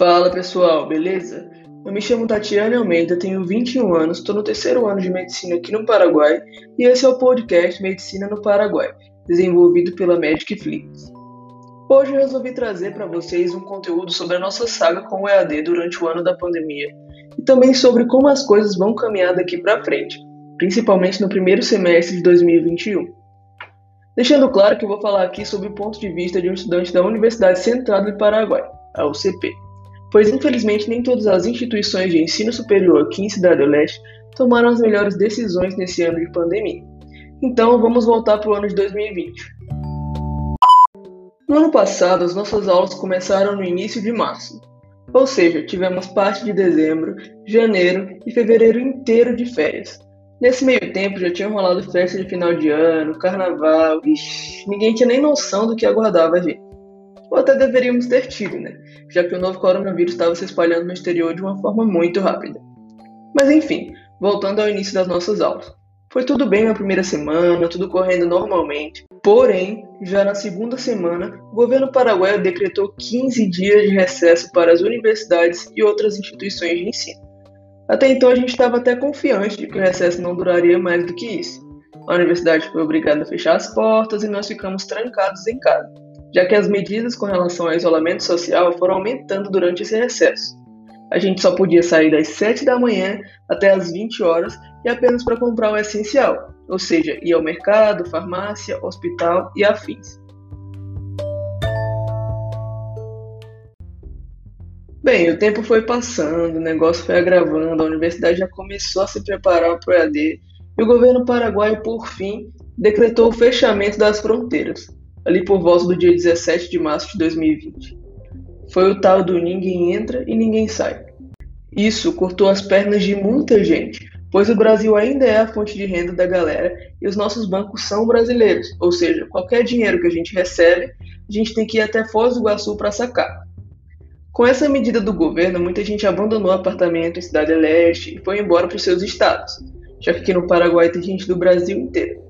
Fala pessoal, beleza? Eu me chamo Tatiana Almeida, tenho 21 anos, estou no terceiro ano de medicina aqui no Paraguai e esse é o podcast Medicina no Paraguai, desenvolvido pela Medicflix. Hoje eu resolvi trazer para vocês um conteúdo sobre a nossa saga com o EAD durante o ano da pandemia e também sobre como as coisas vão caminhar daqui para frente, principalmente no primeiro semestre de 2021. Deixando claro que eu vou falar aqui sobre o ponto de vista de um estudante da Universidade Central do Paraguai, a UCP pois infelizmente nem todas as instituições de ensino superior aqui em Cidade do Leste tomaram as melhores decisões nesse ano de pandemia. Então vamos voltar para o ano de 2020. No ano passado, as nossas aulas começaram no início de março, ou seja, tivemos parte de dezembro, janeiro e fevereiro inteiro de férias. Nesse meio tempo já tinha rolado festa de final de ano, carnaval, ixi, ninguém tinha nem noção do que aguardava a gente. Ou até deveríamos ter tido, né? Já que o novo coronavírus estava se espalhando no exterior de uma forma muito rápida. Mas enfim, voltando ao início das nossas aulas. Foi tudo bem na primeira semana, tudo correndo normalmente. Porém, já na segunda semana, o governo paraguaio decretou 15 dias de recesso para as universidades e outras instituições de ensino. Até então a gente estava até confiante de que o recesso não duraria mais do que isso. A universidade foi obrigada a fechar as portas e nós ficamos trancados em casa já que as medidas com relação ao isolamento social foram aumentando durante esse recesso. A gente só podia sair das 7 da manhã até as 20 horas e apenas para comprar o essencial, ou seja, ir ao mercado, farmácia, hospital e afins. Bem, o tempo foi passando, o negócio foi agravando, a universidade já começou a se preparar para o EAD e o governo paraguaio, por fim, decretou o fechamento das fronteiras ali por volta do dia 17 de março de 2020. Foi o tal do ninguém entra e ninguém sai. Isso cortou as pernas de muita gente, pois o Brasil ainda é a fonte de renda da galera e os nossos bancos são brasileiros, ou seja, qualquer dinheiro que a gente recebe, a gente tem que ir até Foz do Iguaçu para sacar. Com essa medida do governo, muita gente abandonou apartamento em Cidade Leste e foi embora para os seus estados, já que aqui no Paraguai tem gente do Brasil inteiro.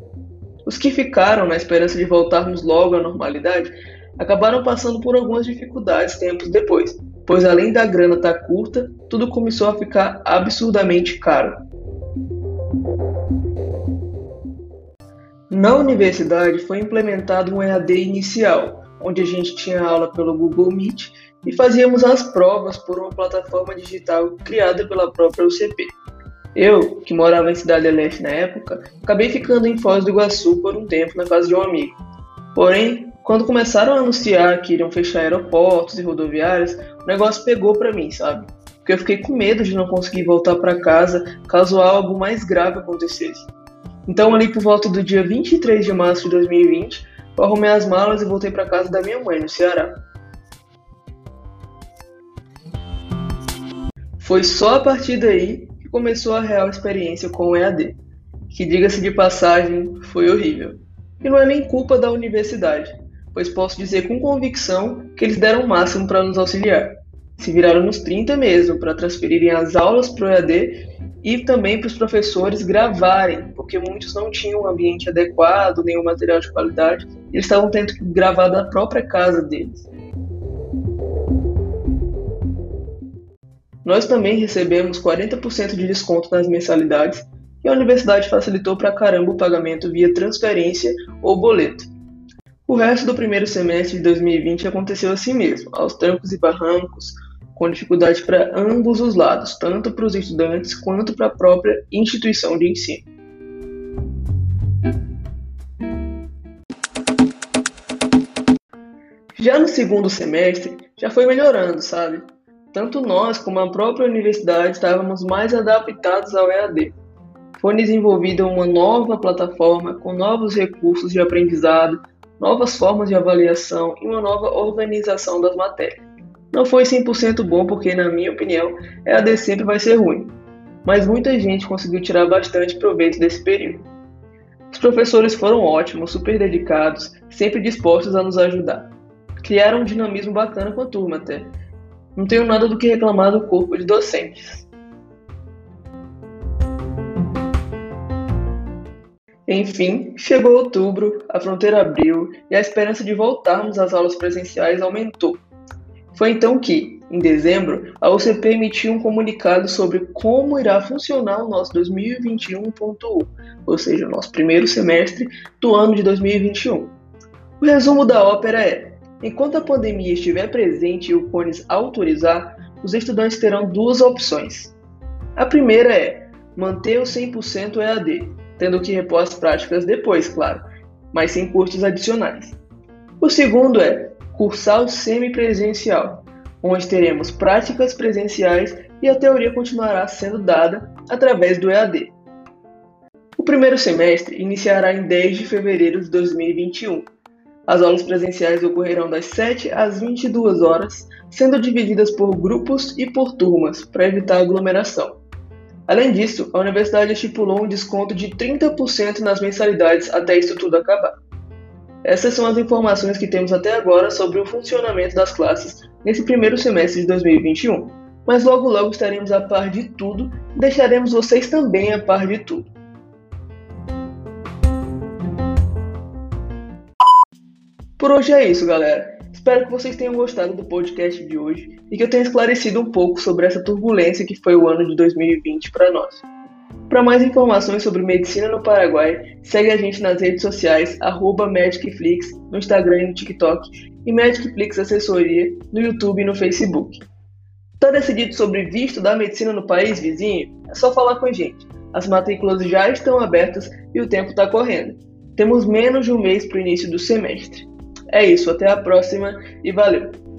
Os que ficaram na esperança de voltarmos logo à normalidade acabaram passando por algumas dificuldades tempos depois, pois além da grana estar tá curta, tudo começou a ficar absurdamente caro. Na universidade foi implementado um EAD inicial, onde a gente tinha aula pelo Google Meet e fazíamos as provas por uma plataforma digital criada pela própria UCP. Eu, que morava em Cidade Leste na época, acabei ficando em Foz do Iguaçu por um tempo na casa de um amigo. Porém, quando começaram a anunciar que iriam fechar aeroportos e rodoviárias, o negócio pegou para mim, sabe? Porque eu fiquei com medo de não conseguir voltar para casa caso algo mais grave acontecesse. Então, ali por volta do dia 23 de março de 2020, eu arrumei as malas e voltei para casa da minha mãe, no Ceará. Foi só a partir daí começou a real experiência com o EAD, que, diga-se de passagem, foi horrível. E não é nem culpa da universidade, pois posso dizer com convicção que eles deram o máximo para nos auxiliar. Se viraram nos 30 mesmo para transferirem as aulas para o EAD e também para os professores gravarem, porque muitos não tinham um ambiente adequado, nenhum material de qualidade, eles estavam tendo que gravar da própria casa deles. Nós também recebemos 40% de desconto nas mensalidades e a universidade facilitou pra caramba o pagamento via transferência ou boleto. O resto do primeiro semestre de 2020 aconteceu assim mesmo, aos trancos e barrancos, com dificuldade para ambos os lados, tanto para os estudantes quanto para a própria instituição de ensino. Já no segundo semestre, já foi melhorando, sabe? Tanto nós como a própria universidade estávamos mais adaptados ao EAD. Foi desenvolvida uma nova plataforma com novos recursos de aprendizado, novas formas de avaliação e uma nova organização das matérias. Não foi 100% bom porque, na minha opinião, EAD sempre vai ser ruim, mas muita gente conseguiu tirar bastante proveito desse período. Os professores foram ótimos, super dedicados, sempre dispostos a nos ajudar. Criaram um dinamismo bacana com a turma até, não tenho nada do que reclamar do corpo de docentes. Enfim, chegou outubro, a fronteira abriu e a esperança de voltarmos às aulas presenciais aumentou. Foi então que, em dezembro, a OCP emitiu um comunicado sobre como irá funcionar o nosso 2021.1, ou seja, o nosso primeiro semestre do ano de 2021. O resumo da ópera é: enquanto a pandemia estiver presente e o CONES autorizar, os estudantes terão duas opções. A primeira é manter o 100% EAD, tendo que repor as práticas depois, claro, mas sem custos adicionais. O segundo é cursar o semipresencial, onde teremos práticas presenciais e a teoria continuará sendo dada através do EAD. O primeiro semestre iniciará em 10 de fevereiro de 2021. As aulas presenciais ocorrerão das 7 às 22 horas, sendo divididas por grupos e por turmas, para evitar aglomeração. Além disso, a universidade estipulou um desconto de 30% nas mensalidades até isso tudo acabar. Essas são as informações que temos até agora sobre o funcionamento das classes nesse primeiro semestre de 2021, mas logo logo estaremos a par de tudo e deixaremos vocês também a par de tudo. Por hoje é isso, galera. Espero que vocês tenham gostado do podcast de hoje e que eu tenha esclarecido um pouco sobre essa turbulência que foi o ano de 2020 para nós. Para mais informações sobre medicina no Paraguai, segue a gente nas redes sociais, MagicFlix, no Instagram e no TikTok, e MagicFlix Assessoria no YouTube e no Facebook. Está decidido sobre visto da medicina no país vizinho? É só falar com a gente. As matrículas já estão abertas e o tempo está correndo. Temos menos de um mês para o início do semestre. É isso, até a próxima e valeu!